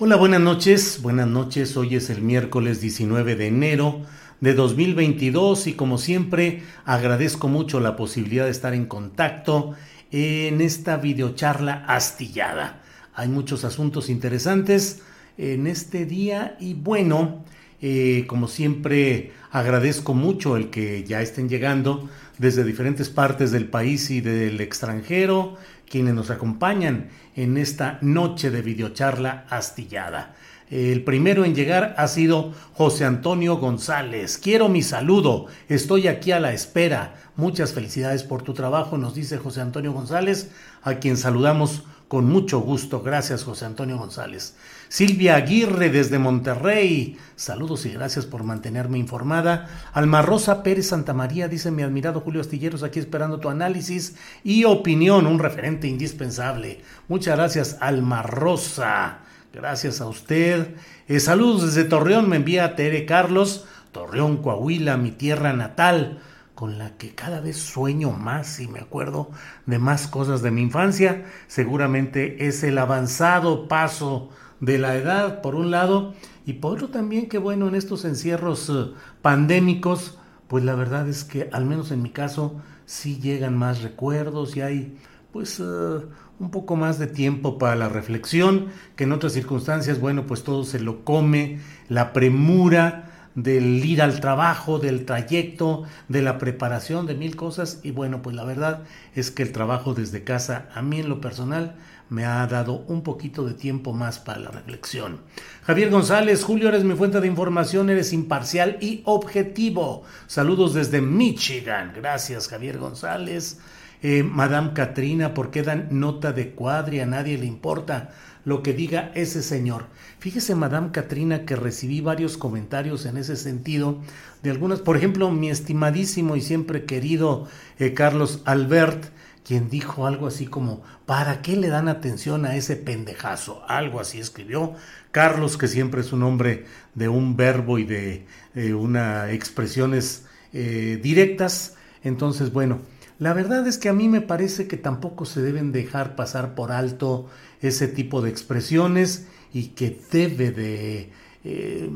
Hola, buenas noches. Buenas noches. Hoy es el miércoles 19 de enero de 2022 y como siempre agradezco mucho la posibilidad de estar en contacto en esta videocharla astillada. Hay muchos asuntos interesantes en este día y bueno, eh, como siempre agradezco mucho el que ya estén llegando desde diferentes partes del país y del extranjero quienes nos acompañan en esta noche de videocharla astillada. El primero en llegar ha sido José Antonio González. Quiero mi saludo. Estoy aquí a la espera. Muchas felicidades por tu trabajo, nos dice José Antonio González, a quien saludamos con mucho gusto. Gracias, José Antonio González. Silvia Aguirre desde Monterrey. Saludos y gracias por mantenerme informada. Alma Rosa Pérez Santamaría dice mi admirado Julio Astilleros aquí esperando tu análisis y opinión, un referente indispensable. Muchas gracias, Alma Rosa. Gracias a usted. Eh, saludos desde Torreón, me envía Tere Carlos. Torreón, Coahuila, mi tierra natal con la que cada vez sueño más y me acuerdo de más cosas de mi infancia. Seguramente es el avanzado paso de la edad, por un lado, y por otro también que bueno, en estos encierros eh, pandémicos, pues la verdad es que al menos en mi caso sí llegan más recuerdos y hay pues eh, un poco más de tiempo para la reflexión, que en otras circunstancias, bueno, pues todo se lo come, la premura, del ir al trabajo, del trayecto, de la preparación de mil cosas y bueno, pues la verdad es que el trabajo desde casa a mí en lo personal me ha dado un poquito de tiempo más para la reflexión. Javier González, Julio, eres mi fuente de información, eres imparcial y objetivo. Saludos desde Michigan. Gracias, Javier González. Eh, Madame Katrina, ¿por qué dan nota de cuadri? A nadie le importa lo que diga ese señor. Fíjese, Madame Katrina, que recibí varios comentarios en ese sentido de algunas, por ejemplo, mi estimadísimo y siempre querido eh, Carlos Albert, quien dijo algo así como, ¿para qué le dan atención a ese pendejazo? Algo así escribió Carlos, que siempre es un hombre de un verbo y de eh, una expresiones directas. Entonces, bueno, la verdad es que a mí me parece que tampoco se deben dejar pasar por alto ese tipo de expresiones y que debe de eh,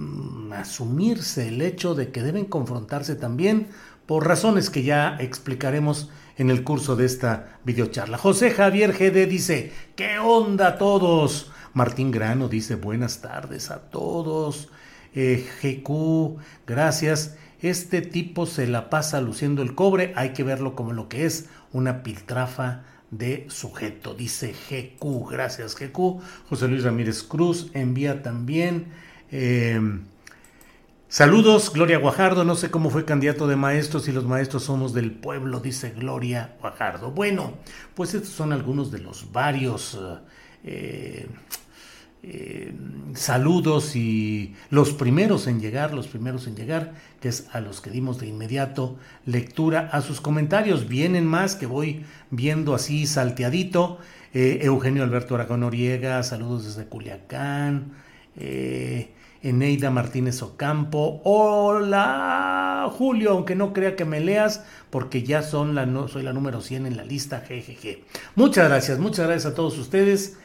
asumirse el hecho de que deben confrontarse también por razones que ya explicaremos en el curso de esta videocharla. José Javier GD dice, ¿qué onda todos? Martín Grano dice, buenas tardes a todos. Eh, GQ, gracias. Este tipo se la pasa luciendo el cobre, hay que verlo como lo que es, una piltrafa de sujeto. Dice GQ, gracias GQ. José Luis Ramírez Cruz envía también. Em, saludos, Gloria Guajardo. No sé cómo fue candidato de maestros y los maestros somos del pueblo, dice Gloria Guajardo. Bueno, pues estos son algunos de los varios eh, eh, saludos y los primeros en llegar, los primeros en llegar, que es a los que dimos de inmediato lectura a sus comentarios. Vienen más que voy viendo así salteadito. Eh, Eugenio Alberto Aragón Noriega, saludos desde Culiacán. Eh, Eneida Martínez Ocampo. Hola, Julio, aunque no crea que me leas, porque ya son la, no, soy la número 100 en la lista, jejeje. Muchas gracias, muchas gracias a todos ustedes.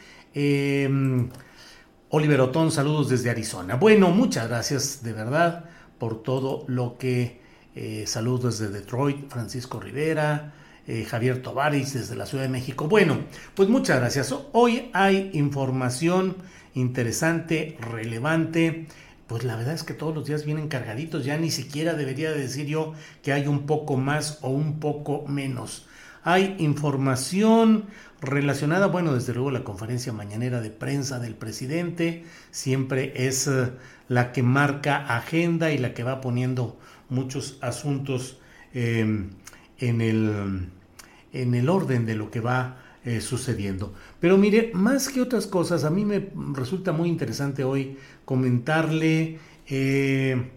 Oliver Otón, saludos desde Arizona. Bueno, muchas gracias de verdad por todo lo que... Eh, saludos desde Detroit, Francisco Rivera, eh, Javier Tovaris desde la Ciudad de México. Bueno, pues muchas gracias. Hoy hay información interesante, relevante. Pues la verdad es que todos los días vienen cargaditos, ya ni siquiera debería decir yo que hay un poco más o un poco menos. Hay información relacionada, bueno, desde luego la conferencia mañanera de prensa del presidente siempre es eh, la que marca agenda y la que va poniendo muchos asuntos em, en el en el orden de lo que va eh, sucediendo. Pero mire, más que otras cosas, a mí me resulta muy interesante hoy comentarle, eh,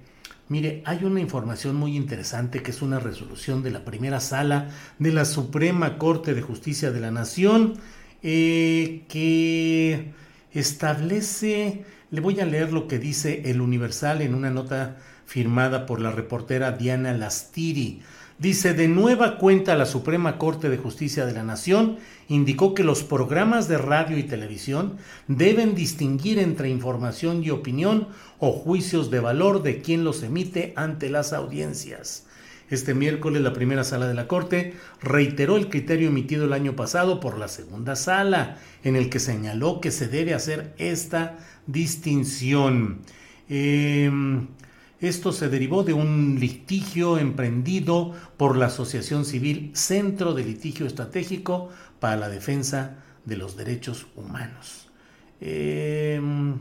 mire, hay una información muy interesante que es una resolución de la primera sala de la Suprema Corte de Justicia de la Nación eh, que establece, le voy a leer lo que dice el Universal en una nota firmada por la reportera Diana Lastiri. Dice, de nueva cuenta la Suprema Corte de Justicia de la Nación indicó que los programas de radio y televisión deben distinguir entre información y opinión o juicios de valor de quien los emite ante las audiencias. Este miércoles la primera sala de la Corte reiteró el criterio emitido el año pasado por la segunda sala, en el que señaló que se debe hacer esta distinción. Eh, esto se derivó de un litigio emprendido por la Asociación Civil Centro de Litigio Estratégico para la Defensa de los Derechos Humanos. Em,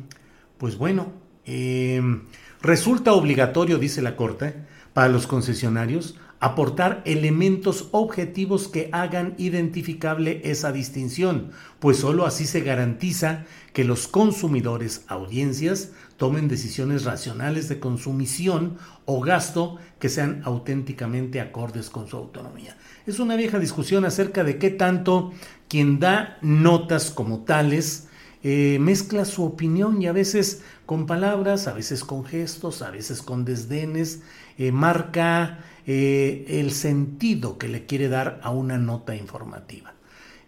pues bueno, em, resulta obligatorio, dice la Corte, para los concesionarios aportar elementos objetivos que hagan identificable esa distinción, pues sólo así se garantiza que los consumidores, audiencias, tomen decisiones racionales de consumición o gasto que sean auténticamente acordes con su autonomía. Es una vieja discusión acerca de qué tanto quien da notas como tales eh, mezcla su opinión y a veces con palabras, a veces con gestos, a veces con desdenes, eh, marca eh, el sentido que le quiere dar a una nota informativa.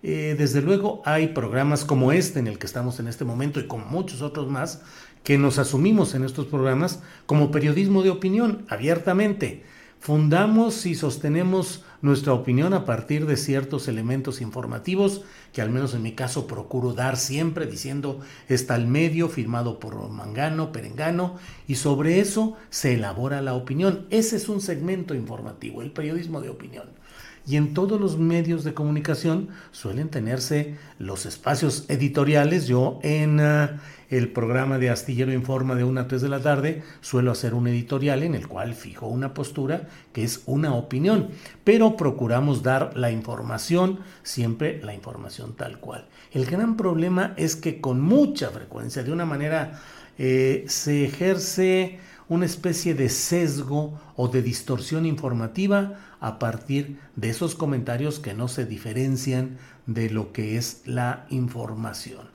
Eh, desde luego hay programas como este en el que estamos en este momento y como muchos otros más que nos asumimos en estos programas como periodismo de opinión abiertamente. Fundamos y sostenemos nuestra opinión a partir de ciertos elementos informativos que al menos en mi caso procuro dar siempre diciendo está el medio firmado por Mangano, Perengano y sobre eso se elabora la opinión. Ese es un segmento informativo, el periodismo de opinión y en todos los medios de comunicación suelen tenerse los espacios editoriales. Yo en eh, el programa de Astillero Informa de 1 a 3 de la tarde suelo hacer un editorial en el cual fijo una postura que es una opinión, pero procuramos dar la información, siempre la información tal cual. El gran problema es que con mucha frecuencia, de una manera, eh, se ejerce una especie de sesgo o de distorsión informativa a partir de esos comentarios que no se diferencian de lo que es la información.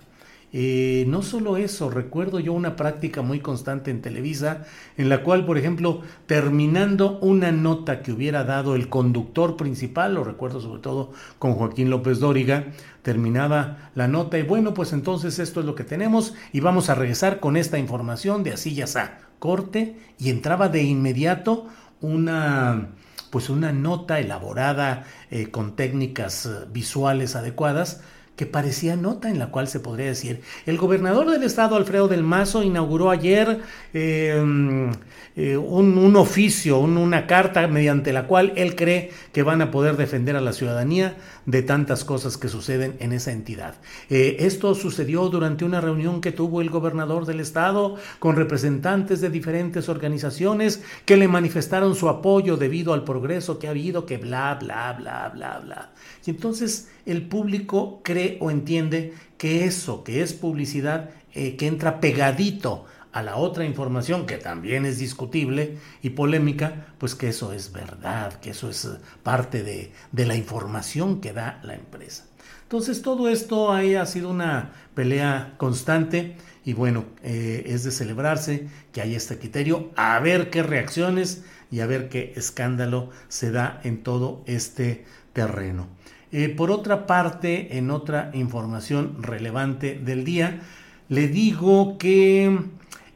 Eh, no solo eso, recuerdo yo una práctica muy constante en Televisa, en la cual, por ejemplo, terminando una nota que hubiera dado el conductor principal, lo recuerdo sobre todo con Joaquín López Dóriga, terminaba la nota y bueno, pues entonces esto es lo que tenemos y vamos a regresar con esta información de así ya está corte y entraba de inmediato una pues una nota elaborada eh, con técnicas eh, visuales adecuadas que parecía nota en la cual se podría decir, el gobernador del estado, Alfredo del Mazo, inauguró ayer em, eh, un, oficio, una carta mediante la cual él cree que van a poder defender a la ciudadanía de tantas cosas que suceden en esa entidad. Eh, esto sucedió durante una reunión que tuvo el gobernador del estado con representantes de diferentes organizaciones que le manifestaron su apoyo debido al progreso que ha habido, que bla, bla, bla, bla, bla. Y entonces el público cree o entiende que eso, que es publicidad, eh, que entra pegadito a la otra información, que también es discutible y polémica, pues que eso es verdad, que eso es parte de, de la información que da la empresa. Entonces todo esto ahí ha sido una pelea constante y bueno, eh, es de celebrarse que haya este criterio, a ver qué reacciones y a ver qué escándalo se da en todo este terreno. Eh, por otra parte, en otra información relevante del día, le digo que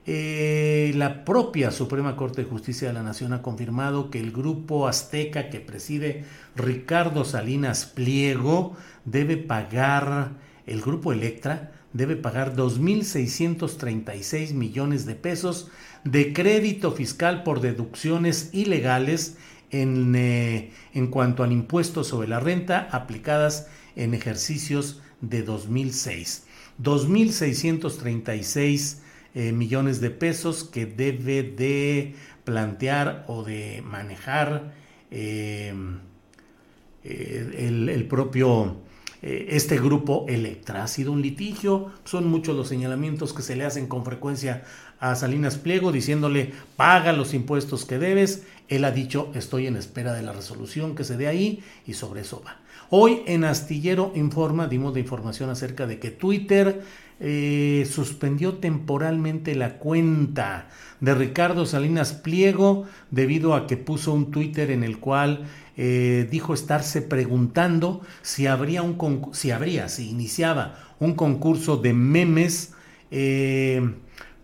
eh, la propia Suprema Corte de Justicia de la Nación ha confirmado que el grupo azteca que preside Ricardo Salinas Pliego debe pagar, el grupo Electra debe pagar 2.636 millones de pesos de crédito fiscal por deducciones ilegales en, eh, en cuanto al impuesto sobre la renta aplicadas en ejercicios de 2006. 2.636 eh, millones de pesos que debe de plantear o de manejar eh, el, el, propio este grupo Electra. Ha sido un litigio, son muchos los señalamientos que se le hacen con frecuencia a Salinas Pliego diciéndole paga los impuestos que debes. Él ha dicho estoy en espera de la resolución que se dé ahí y sobre eso va. Hoy en Astillero Informa dimos de información acerca de que Twitter eh, suspendió temporalmente la cuenta de Ricardo Salinas Pliego debido a que puso un Twitter en el cual eh, dijo estarse preguntando si habría un si habría, si iniciaba un concurso de memes. Eh,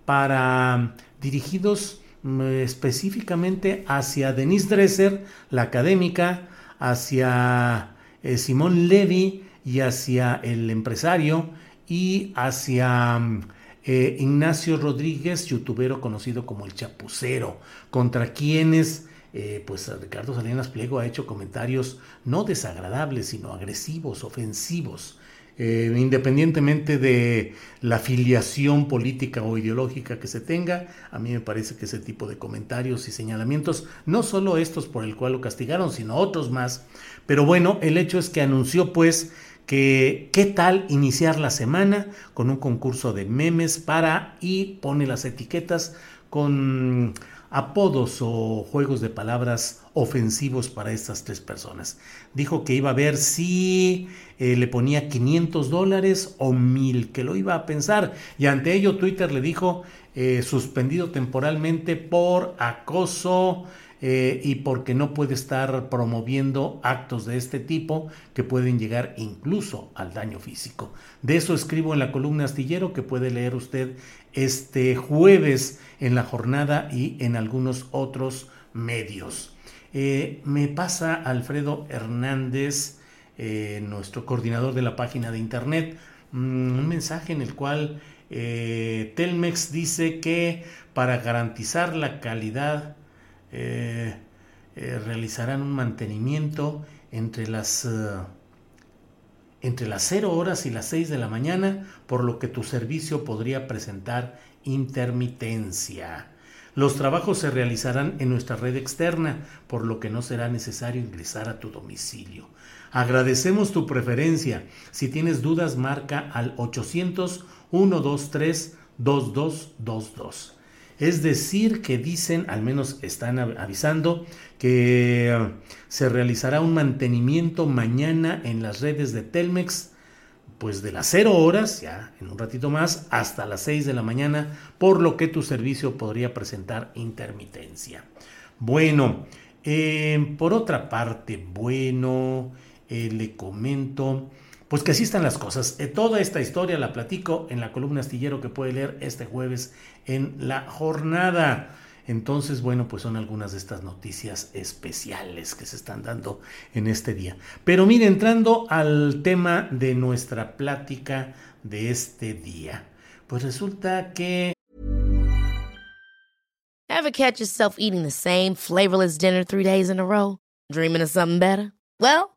para dirigidos mm, específicamente hacia Denise Dresser, la académica, hacia eh, Simón Levy y hacia el empresario y hacia mm, Ignacio Rodríguez, youtubero conocido como el Chapucero, contra quienes eh, pues Ricardo Salinas Pliego ha hecho comentarios no desagradables, sino agresivos, ofensivos. Eh, independientemente de la filiación política o ideológica que se tenga, a mí me parece que ese tipo de comentarios y señalamientos, no solo estos por el cual lo castigaron, sino otros más, pero bueno, el hecho es que anunció pues que qué tal iniciar la semana con un concurso de memes para y pone las etiquetas con apodos o juegos de palabras ofensivos para estas tres personas. Dijo que iba a ver si eh, le ponía 500 dólares o 1000, que lo iba a pensar. Y ante ello Twitter le dijo eh, suspendido temporalmente por acoso eh, y porque no puede estar promoviendo actos de este tipo que pueden llegar incluso al daño físico. De eso escribo en la columna astillero que puede leer usted este jueves en la jornada y en algunos otros medios. Eh, me pasa Alfredo Hernández, eh, nuestro coordinador de la página de internet, mm, un mensaje en el cual Telmex dice que para garantizar la calidad realizarán un mantenimiento entre las entre las 0 horas y las 6 de la mañana, por lo que tu servicio podría presentar intermitencia. Los trabajos se realizarán en nuestra red externa, por lo que no será necesario ingresar a tu domicilio. Agradecemos tu preferencia. Si tienes dudas, marca al 800 123 2222. Es decir, que dicen, al menos están avisando, que uh, se realizará un mantenimiento mañana en las redes de Telmex, pues de las 0 horas, ya en un ratito más, hasta las 6 de la mañana, por lo que tu servicio podría presentar intermitencia. Bueno, eh, por otra parte, bueno, eh, le comento pues que así están las cosas. Eh, toda esta historia la platico en la columna astillero que puede leer este jueves en la jornada. Entonces, bueno, pues son algunas de estas noticias especiales que se están dando en este día. Pero mire, entrando al tema de nuestra plática de este día, pues resulta que... Ever catch yourself eating the same flavorless dinner three days in a row? Dreaming of something better? Well,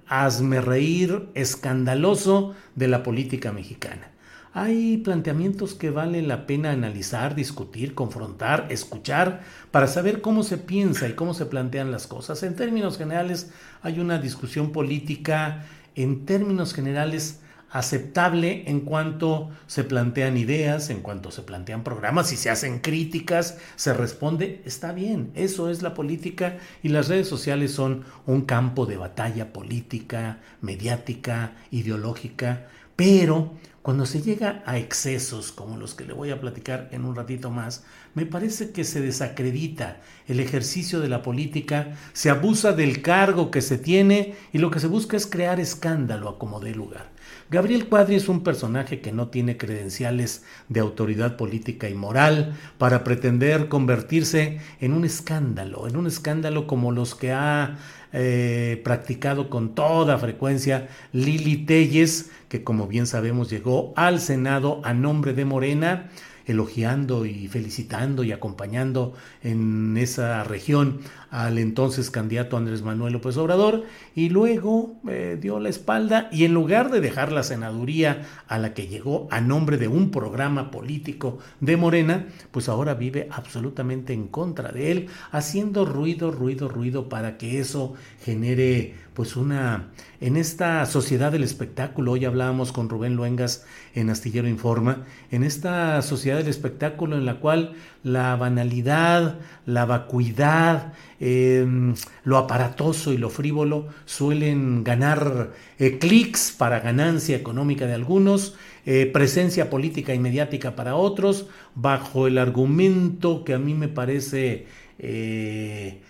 hazme reír escandaloso de la política mexicana. Hay planteamientos que vale la pena analizar, discutir, confrontar, escuchar, para saber cómo se piensa y cómo se plantean las cosas. En términos generales, hay una discusión política, en términos generales, aceptable en cuanto se plantean ideas, en cuanto se plantean programas, y se hacen críticas, se responde, está bien, eso es la política y las redes sociales son un campo de batalla política, mediática, ideológica, pero cuando se llega a excesos como los que le voy a platicar en un ratito más, me parece que se desacredita el ejercicio de la política, se abusa del cargo que se tiene y lo que se busca es crear escándalo a como dé lugar. Gabriel Cuadri es un personaje que no tiene credenciales de autoridad política y moral para pretender convertirse en un escándalo, en un escándalo como los que ha eh, practicado con toda frecuencia Lili Telles, que como bien sabemos llegó al Senado a nombre de Morena elogiando y felicitando y acompañando en esa región al entonces candidato Andrés Manuel López Obrador y luego eh, dio la espalda y en lugar de dejar la senaduría a la que llegó a nombre de un programa político de Morena, pues ahora vive absolutamente en contra de él, haciendo ruido, ruido, ruido para que eso genere pues una en esta sociedad del espectáculo, hoy hablábamos con Rubén Luengas en Astillero Informa, en esta sociedad del espectáculo en la cual la banalidad, la vacuidad, em, lo aparatoso y lo frívolo suelen ganar eh, clics para ganancia económica de algunos, eh, presencia política y mediática para otros, bajo el argumento que a mí me parece eh,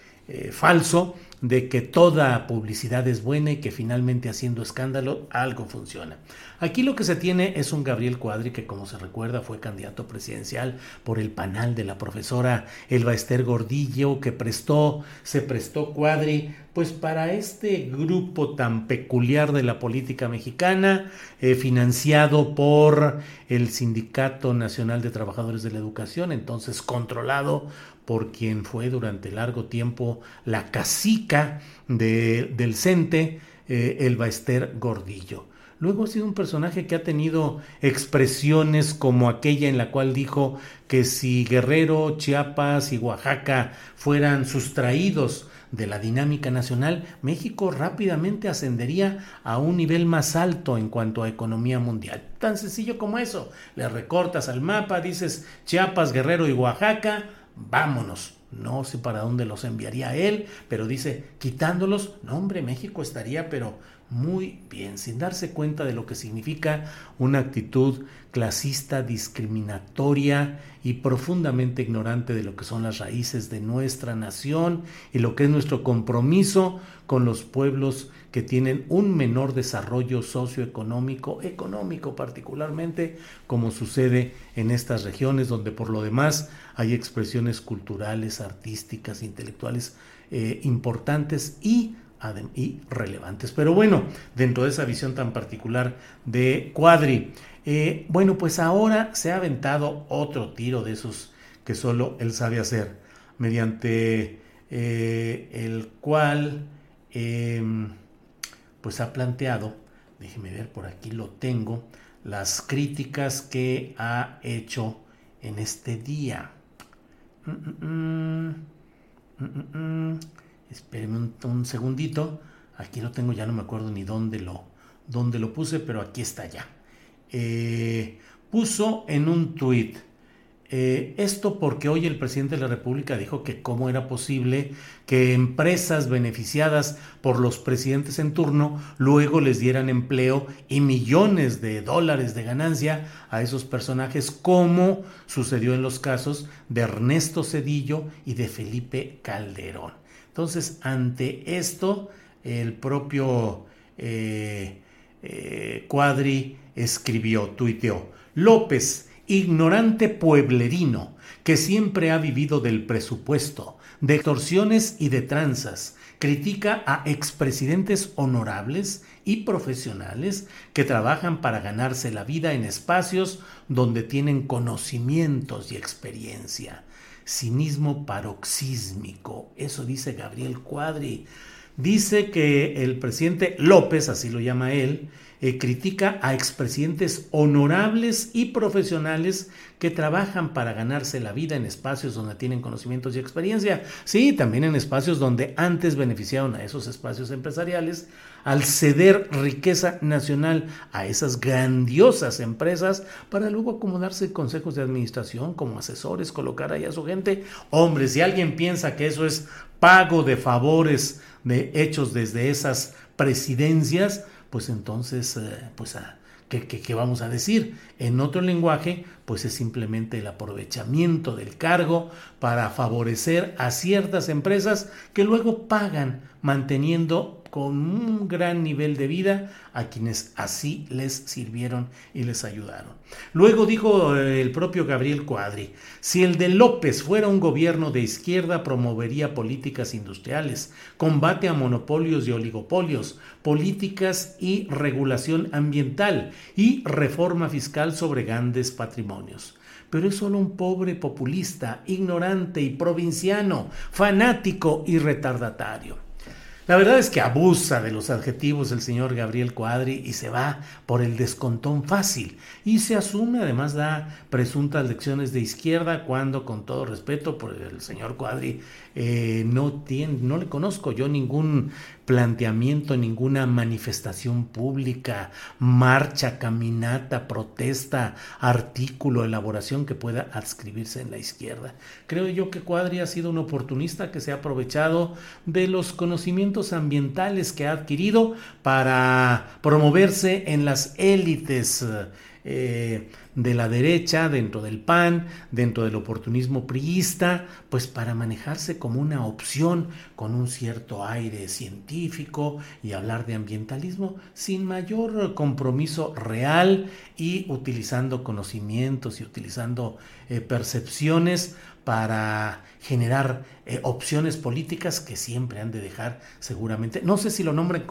falso de que toda publicidad es buena y que finalmente haciendo escándalo algo funciona. Aquí lo que se tiene es un Gabriel Cuadri que como se recuerda fue candidato presidencial por el panal de la profesora Elba Ester Gordillo que prestó, se prestó Cuadri pues para este grupo tan peculiar de la política mexicana, eh, financiado por el Sindicato Nacional de Trabajadores de la Educación, entonces controlado por quien fue durante largo tiempo la cacica del CENTE, eh, Elba Ester Gordillo. Luego ha sido un personaje que ha tenido expresiones como aquella en la cual dijo que si Guerrero, Chiapas y Oaxaca fueran sustraídos de la dinámica nacional, México rápidamente ascendería a un nivel más alto en cuanto a economía mundial. Tan sencillo como eso. Le recortas al mapa, dices Chiapas, Guerrero y Oaxaca, vámonos. No sé para dónde los enviaría él, pero dice, quitándolos, no hombre, México estaría pero muy bien, sin darse cuenta de lo que significa una actitud clasista, discriminatoria y profundamente ignorante de lo que son las raíces de nuestra nación y lo que es nuestro compromiso con los pueblos que tienen un menor desarrollo socioeconómico, económico particularmente, como sucede en estas regiones donde por lo demás hay expresiones culturales, artísticas, intelectuales eh, importantes y y relevantes. Pero bueno, dentro de esa visión tan particular de Cuadri, eh, bueno, pues ahora se ha aventado otro tiro de esos que solo él sabe hacer, mediante eh, el cual em, pues ha planteado, déjeme ver, por aquí lo tengo, las críticas que ha hecho en este día. Mm, mm, mm, Espérenme un, segundito. Aquí lo tengo, ya no me acuerdo ni dónde lo, dónde lo puse, pero aquí está ya. Eh, puso en un tuit eh, esto porque hoy el presidente de la República dijo que cómo era posible que empresas beneficiadas por los presidentes en turno luego les dieran empleo y millones de dólares de ganancia a esos personajes como sucedió en los casos de Ernesto Cedillo y de Felipe Calderón. Entonces, ante esto, el propio eh, eh, Cuadri escribió, tuiteó, López, ignorante pueblerino, que siempre ha vivido del presupuesto, de extorsiones y de tranzas, critica a expresidentes honorables y profesionales que trabajan para ganarse la vida en espacios donde tienen conocimientos y experiencia. Cinismo paroxísmico, eso dice Gabriel Cuadri. Dice que el presidente López, así lo llama él, eh, critica a expresidentes honorables y profesionales que trabajan para ganarse la vida en espacios donde tienen conocimientos y experiencia. Sí, también en espacios donde antes beneficiaron a esos espacios empresariales al ceder riqueza nacional a esas grandiosas empresas para luego acomodarse consejos de administración como asesores, colocar ahí a su gente. Hombre, si alguien piensa que eso es pago de favores de hechos desde esas presidencias, pues entonces, eh, pues a, ¿qué, vamos a decir? En otro lenguaje, pues es simplemente el aprovechamiento del cargo para favorecer a ciertas empresas que luego pagan manteniendo con un gran nivel de vida a quienes así les sirvieron y les ayudaron. Luego dijo eh, el propio Gabriel Cuadri, si el de López fuera un gobierno de izquierda promovería políticas industriales, combate a monopolios y oligopolios, políticas y regulación ambiental y reforma fiscal sobre grandes patrimonios pero es solo un pobre populista, ignorante y provinciano, fanático y retardatario. La verdad es que abusa de los adjetivos el señor Gabriel Cuadri y se va por el descontón fácil y se asume, además da presuntas lecciones de izquierda cuando, con todo respeto por el señor Cuadri, eh, no, tiene, no le conozco yo ningún planteamiento, ninguna manifestación pública, marcha, caminata, protesta, artículo, elaboración que pueda adscribirse en la izquierda. Creo yo que Cuadri ha sido un oportunista que se ha aprovechado de los conocimientos ambientales que ha adquirido para promoverse en las élites. Eh, de la derecha, dentro del PAN, dentro del oportunismo priista, pues para manejarse como una opción con un cierto aire científico y hablar de ambientalismo sin mayor compromiso real y utilizando conocimientos y utilizando eh, percepciones para generar eh, opciones políticas que siempre han de dejar seguramente, no sé si lo nombren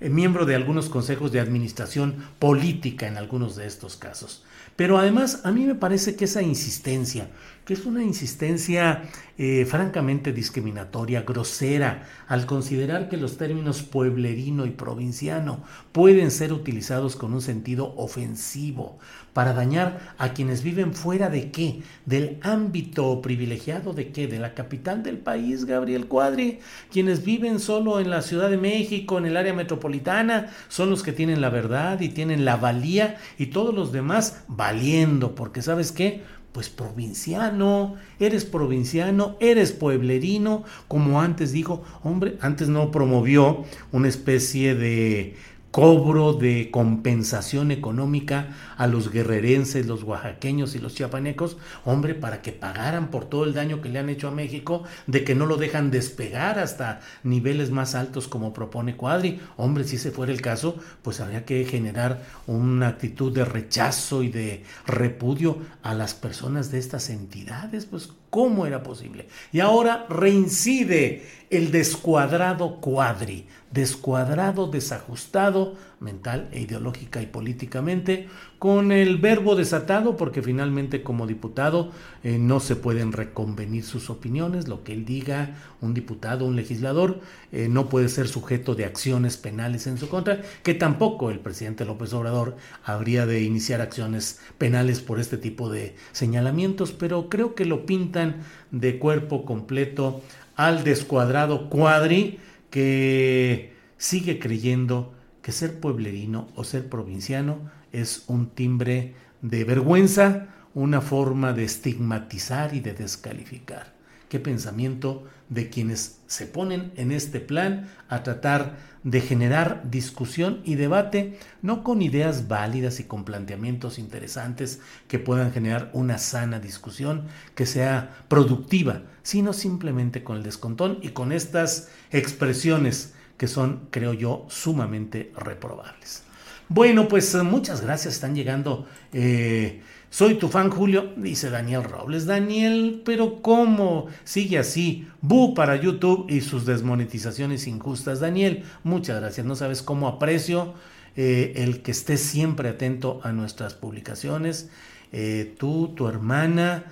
eh, miembro de algunos consejos de administración política en algunos de estos casos. Pero además a mí me parece que esa insistencia, que es una insistencia eh, francamente discriminatoria, grosera, al considerar que los términos pueblerino y provinciano pueden ser utilizados con un sentido ofensivo para dañar a quienes viven fuera de qué, del ámbito privilegiado de qué, de la capital del país, Gabriel Cuadri, quienes viven solo en la Ciudad de México, en el área metropolitana, son los que tienen la verdad y tienen la valía y todos los demás valiendo, porque sabes qué, pues provinciano, eres provinciano, eres pueblerino, como antes dijo, hombre, antes no promovió una especie de cobro de compensación económica a los guerrerenses, los oaxaqueños y los chiapanecos, hombre, para que pagaran por todo el daño que le han hecho a México, de que no lo dejan despegar hasta niveles más altos como propone Cuadri. Hombre, si ese fuera el caso, pues habría que generar una actitud de rechazo y de repudio a las personas de estas entidades, pues ¿cómo era posible? Y ahora reincide el descuadrado Cuadri descuadrado, desajustado, mental e ideológica y políticamente, con el verbo desatado, porque finalmente como diputado eh, no se pueden reconvenir sus opiniones, lo que él diga, un diputado, un legislador, eh, no puede ser sujeto de acciones penales en su contra, que tampoco el presidente López Obrador habría de iniciar acciones penales por este tipo de señalamientos, pero creo que lo pintan de cuerpo completo al descuadrado cuadri, que sigue creyendo que ser pueblerino o ser provinciano es un timbre de vergüenza, una forma de estigmatizar y de descalificar. Qué pensamiento de quienes se ponen en este plan a tratar de generar discusión y debate, no con ideas válidas y con planteamientos interesantes que puedan generar una sana discusión que sea productiva, sino simplemente con el descontón y con estas expresiones que son, creo yo, sumamente reprobables. Bueno, pues muchas gracias, están llegando. Eh, soy tu fan Julio, dice Daniel Robles. Daniel, pero ¿cómo? Sigue así. Bu para YouTube y sus desmonetizaciones injustas. Daniel, muchas gracias. No sabes cómo aprecio eh, el que estés siempre atento a nuestras publicaciones. Eh, tú, tu hermana,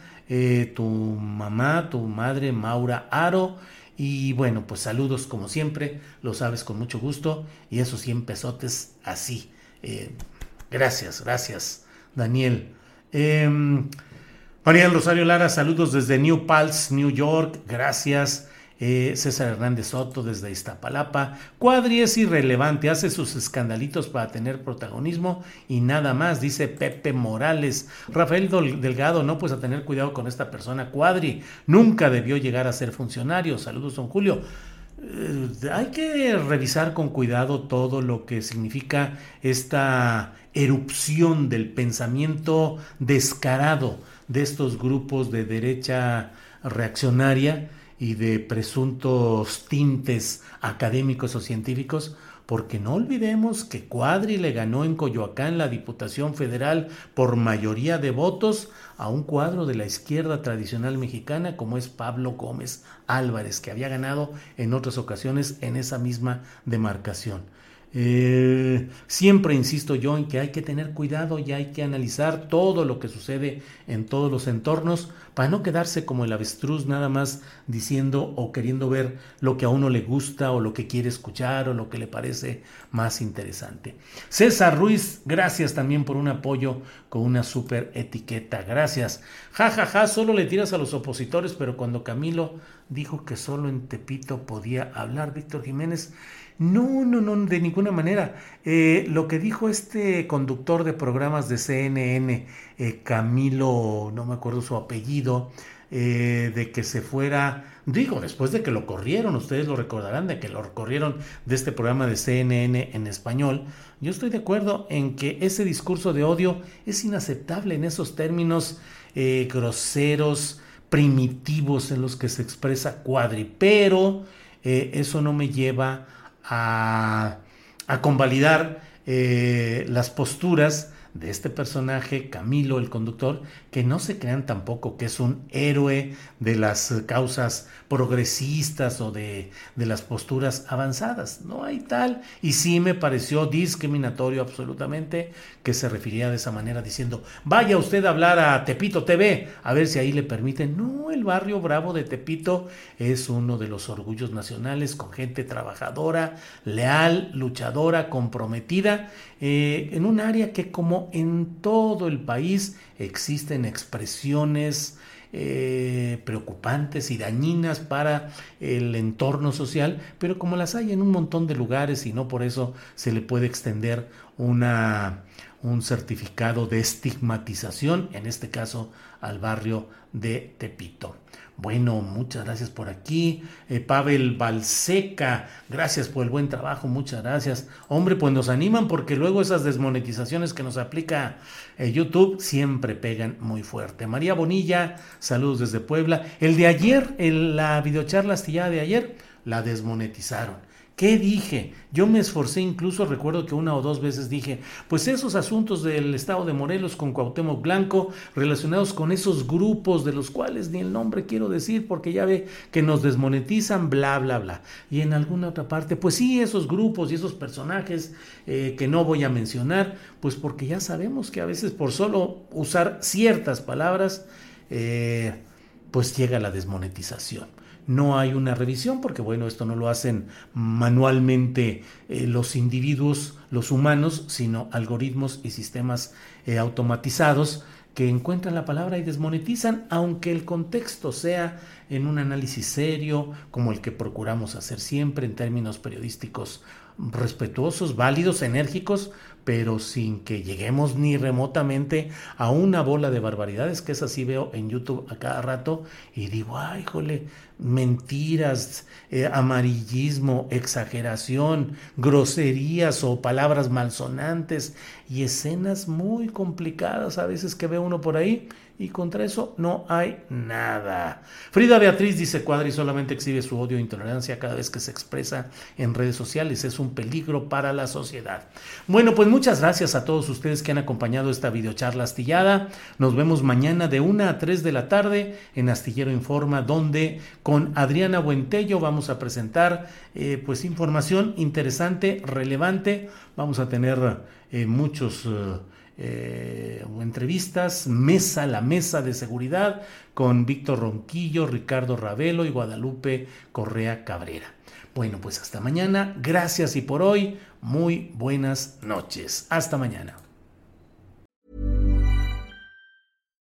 tu mamá, tu madre, Maura Aro. Y bueno, pues saludos como siempre, lo sabes con mucho gusto. Y esos 100 pesotes así eh, gracias, gracias, Daniel. Eh, María Rosario Lara, saludos desde New Paltz, New York, gracias. Eh, César Hernández Soto desde Iztapalapa. Cuadri es irrelevante, hace sus escandalitos para tener protagonismo y nada más, dice Pepe Morales. Rafael Delgado, no, pues a tener cuidado con esta persona. Cuadri nunca debió llegar a ser funcionario. Saludos, don Julio. Eh, hay que revisar con cuidado todo lo que significa esta erupción del pensamiento descarado de estos grupos de derecha reaccionaria y de presuntos tintes académicos o científicos porque no olvidemos que Cuadri le ganó en Coyoacán la Diputación Federal por mayoría de votos a un cuadro de la izquierda tradicional mexicana como es Pablo Gómez Álvarez, que había ganado en otras ocasiones en esa misma demarcación. Eh, siempre insisto yo en que hay que tener cuidado y hay que analizar todo lo que sucede en todos los entornos para no quedarse como el avestruz nada más diciendo o queriendo ver lo que a uno le gusta o lo que quiere escuchar o lo que le parece más interesante. César Ruiz, gracias también por un apoyo con una super etiqueta. Gracias. Ja, ja, ja, solo le tiras a los opositores, pero cuando Camilo dijo que solo en Tepito podía hablar Víctor Jiménez, no, no, no, de ninguna manera. Eh, lo que dijo este conductor de programas de CNN, eh, Camilo, no me acuerdo su apellido, eh, de que se fuera, digo, después de que lo corrieron, ustedes lo recordarán, de que lo corrieron de este programa de CNN en español, yo estoy de acuerdo en que ese discurso de odio es inaceptable en esos términos groseros, primitivos en los que se expresa Cuadri, pero eso no me lleva a, convalidar eh, las posturas de este personaje, Camilo el conductor, que no se crean tampoco que es un héroe de las causas progresistas o de, de, las posturas avanzadas. No hay tal. Y sí me pareció discriminatorio absolutamente que se refería de esa manera diciendo, vaya usted a hablar a Tepito TV, a ver si ahí le permiten. No, el barrio bravo de Tepito es uno de los orgullos nacionales con gente trabajadora, leal, luchadora, comprometida, eh, en un área que como en todo el país existen expresiones, eh, preocupantes y dañinas para el entorno social, pero como las hay en un montón de lugares y no por eso se le puede extender una, un certificado de estigmatización, en este caso al barrio de Tepito. Bueno, muchas gracias por aquí. Eh, Pavel Balseca, gracias por el buen trabajo, muchas gracias. Hombre, pues nos animan porque luego esas desmonetizaciones que nos aplica eh, YouTube siempre pegan muy fuerte. María Bonilla, saludos desde Puebla. El de ayer, la videocharla astillada de ayer, la desmonetizaron. ¿Qué dije? Yo me esforcé, incluso recuerdo que una o dos veces dije, pues esos asuntos del estado de Morelos con Cuauhtémoc Blanco, relacionados con esos grupos de los cuales ni el nombre quiero decir porque ya ve que nos desmonetizan, bla, bla, bla. Y en alguna otra parte, pues sí, esos grupos y esos personajes eh, que no voy a mencionar, pues porque ya sabemos que a veces por solo usar ciertas palabras, eh, pues llega la desmonetización no hay una revisión, porque bueno, esto no lo hacen manualmente eh, los individuos, los humanos, sino algoritmos y sistemas eh, automatizados que encuentran la palabra y desmonetizan, aunque el contexto sea en un análisis serio, como el que procuramos hacer siempre en términos periodísticos respetuosos, válidos, enérgicos, pero sin que lleguemos ni remotamente a una bola de barbaridades, que es así veo en YouTube a cada rato y digo, ay, jole, mentiras, eh, amarillismo, exageración, groserías o palabras malsonantes y escenas muy complicadas a veces que ve uno por ahí y contra eso no hay nada. Frida Beatriz dice Cuadri solamente exhibe su odio e intolerancia cada vez que se expresa en redes sociales. Es un peligro para la sociedad. Bueno, pues muchas gracias a todos ustedes que han acompañado esta videocharla astillada. Nos vemos mañana de 1 a 3 de la tarde en Astillero Informa, donde con Adriana Buentello vamos a presentar eh, pues información interesante, relevante. Vamos a tener eh, muchos... Eh, eh, entrevistas, mesa, la mesa de seguridad con Víctor Ronquillo, Ricardo Ravelo y Guadalupe Correa Cabrera. Bueno, pues hasta mañana, gracias y por hoy, muy buenas noches. Hasta mañana.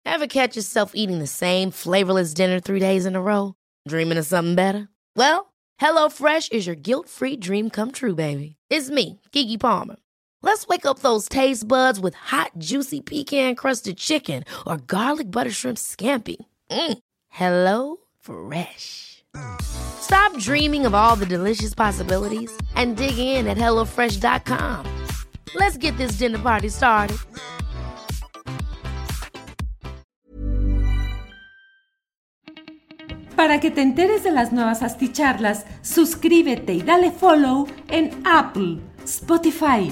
Ever catch yourself eating the same flavorless dinner three days in a row? Dreaming of something better? Well, HelloFresh is your guilt-free dream come true, baby. It's me, Kiki Palmer. Let's wake up those taste buds with hot, juicy pecan crusted chicken or garlic butter shrimp scampi. Mm. Hello Fresh. Stop dreaming of all the delicious possibilities and dig in at HelloFresh.com. Let's get this dinner party started. Para que te enteres de las nuevas asticharlas, suscríbete y dale follow en Apple, Spotify,